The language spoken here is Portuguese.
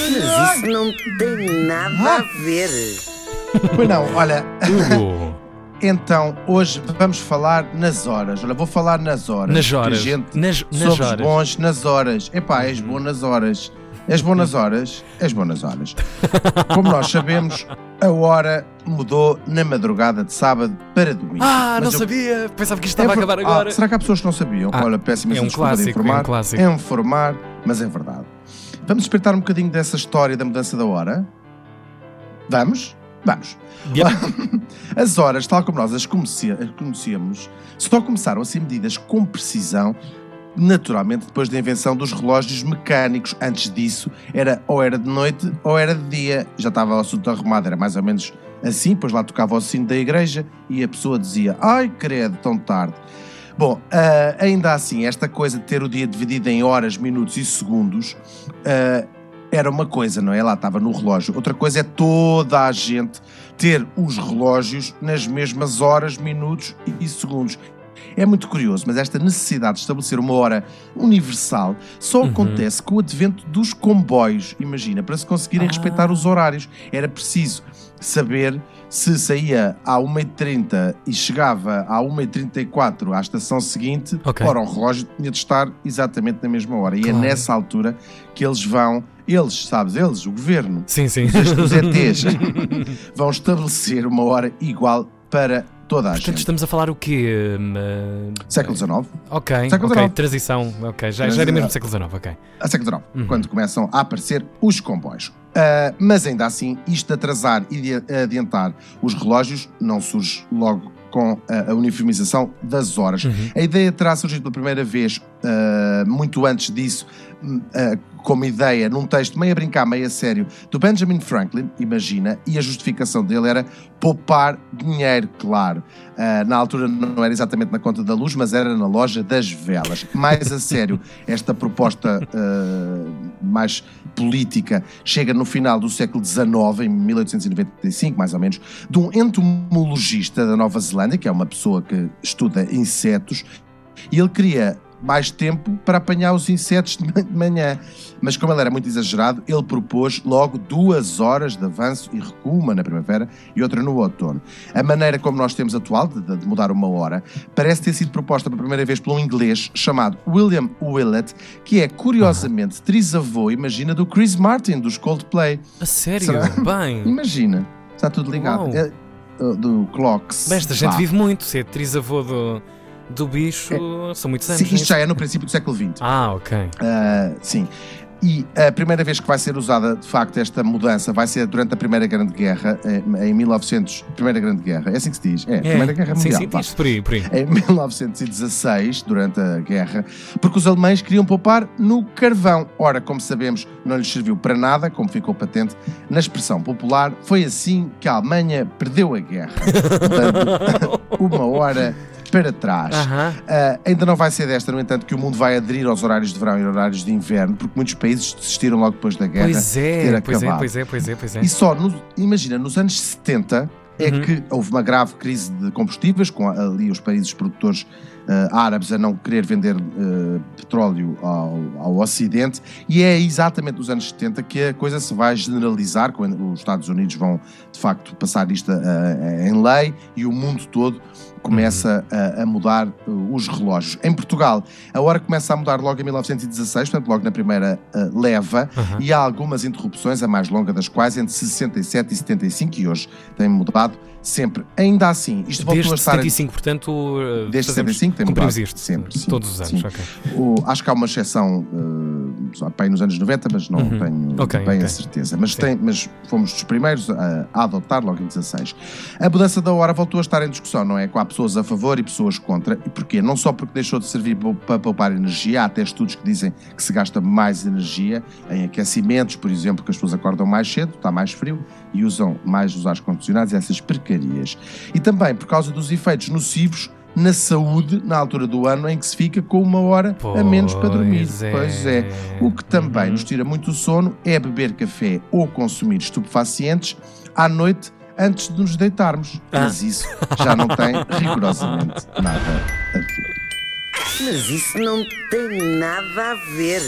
Mas isso não tem nada a ver. Pois não, olha, então hoje vamos falar nas horas. Olha, vou falar nas horas. Nas a horas. Gente, Nas, nas somos horas. Uhum. bons nas horas. Epá, és bom nas horas. És bom nas horas? És bom nas horas. Como nós sabemos, a hora mudou na madrugada de sábado para domingo. Ah, não Mas eu- sabia. Pensava que isto estava a É ver- acabar Ah, agora. será que há pessoas que não sabiam? Ah, Olha, péssima é um desculpa de clássico, é um informar. clássico. É informar, mas é verdade. Vamos espreitar um bocadinho dessa história da mudança da hora? Vamos? Vamos. Yep. As horas, tal como nós as conhecíamos, só começaram a ser medidas com precisão naturalmente depois da invenção dos relógios mecânicos. Antes disso, era ou era de noite ou era de dia. Já estava o assunto arrumado, era mais ou menos assim, pois lá tocava o sino da igreja e a pessoa dizia: Ai, credo, tão tarde. Bom, ah, ainda assim, esta coisa de ter o dia dividido em horas, minutos e segundos ah, era uma coisa, não é? Lá estava no relógio. Outra coisa é toda a gente ter os relógios nas mesmas horas, minutos e- e segundos. É muito curioso, mas esta necessidade de estabelecer uma hora universal só Uhum. acontece com o advento dos comboios. Imagina, para se conseguirem Ah. respeitar os horários, era preciso saber se saía à 1h30 e chegava à 1h34 à estação seguinte, Ok. ora, o relógio tinha de estar exatamente na mesma hora. E Claro. é nessa altura que eles vão, eles, sabes, eles, o governo, Sim, sim. os ETs, vão estabelecer uma hora igual para toda a Portanto, gente. estamos a falar o quê? Hum, uh, Século XIX. Ok, Século ok, XIX. transição. Ok, já, já era mesmo século XIX, ok. a século XIX, Uhum. quando começam a aparecer os comboios. Ah, mas ainda assim, isto de atrasar e de adiantar os relógios não surge logo com a, a uniformização das horas. Uhum. A ideia terá surgido pela primeira vez ah, muito antes disso, ah, como ideia, num texto meio a brincar, meio a sério, do Benjamin Franklin, imagina, e a justificação dele era poupar dinheiro, claro. Ah, na altura não era exatamente na conta da luz, mas era na loja das velas. Mais a sério, esta proposta ah, mais política chega no final do século XIX, em 1895, mais ou menos, de um entomologista da Nova Zelândia, que é uma pessoa que estuda insetos, e ele queria mais tempo para apanhar os insetos de ma- de manhã. Mas como ele era muito exagerado, ele propôs logo duas horas de avanço e recuo, uma na primavera e outra no outono. A maneira como nós temos atual, de, de mudar uma hora, parece ter sido proposta pela primeira vez por um inglês chamado William Willett, que é, curiosamente, trisavô, imagina, do Chris Martin, dos Coldplay. A sério? Será? Bem. Imagina, está tudo ligado. É, uh, do Clocks. Bem, esta gente vive muito. Se é trisavô do, do bicho, são muitos anos. Sim, isto nisso. já é no princípio do século XX. Ah, ok. Ah, sim. E a primeira vez que vai ser usada, de facto, esta mudança vai ser durante a Primeira Grande Guerra, em 1900. Primeira Grande Guerra, é assim que se diz? É, Primeira Guerra sim, Mundial. sim, vá. diz por aí, por aí. Em 1916, durante a guerra, porque os alemães queriam poupar no carvão. Ora, como sabemos, não lhes serviu para nada, como ficou patente na expressão popular. Foi assim que a Alemanha perdeu a guerra, dando uma hora para trás. Aham. Uh, ainda não vai ser desta, no entanto, que o mundo vai aderir aos horários de verão e horários de inverno, porque muitos países desistiram logo depois da guerra. Pois ter é, pois é, pois é, pois é, pois é. E só, no- imagina, nos anos 70 é Uhum. que houve uma grave crise de combustíveis, com ali os países produtores uh, árabes a não querer vender uh, petróleo ao, ao Ocidente, e é exatamente nos anos 70 que a coisa se vai generalizar, quando os Estados Unidos vão, de facto, passar isto uh, em lei e o mundo todo começa a, a mudar os relógios. Em Portugal, a hora começa a mudar logo em 1916, portanto, logo na primeira leva, Aham. e há algumas interrupções, a mais longa das quais entre 67 e 75, e hoje tem mudado sempre. Ainda assim, isto voltou Desde a estar. 75, portanto, Desde fazemos- 75 tem cumprimos mudado isto sempre, sim, todos os anos. O- acho que há uma exceção uh, para aí nos anos 90, mas não Uhum. tenho Ok, bem ok. a certeza. Mas, tem, mas fomos dos primeiros a, a adotar logo em 16. A mudança da hora voltou a estar em discussão, não é? Com há pessoas a favor e pessoas contra. E porquê? Não só porque deixou de servir para poupar energia, há até estudos que dizem que se gasta mais energia em aquecimentos, por exemplo, que as pessoas acordam mais cedo, está mais frio e usam mais os ar-condicionados, essas porcarias. E também por causa dos efeitos nocivos na saúde na altura do ano em que se fica com uma hora a menos para dormir. Pois é. Pois é. O que também Uhum. nos tira muito o sono é beber café ou consumir estupefacientes à noite antes de nos deitarmos. Ah. Mas isso já não tem rigorosamente nada a ver. Mas isso não tem nada a ver.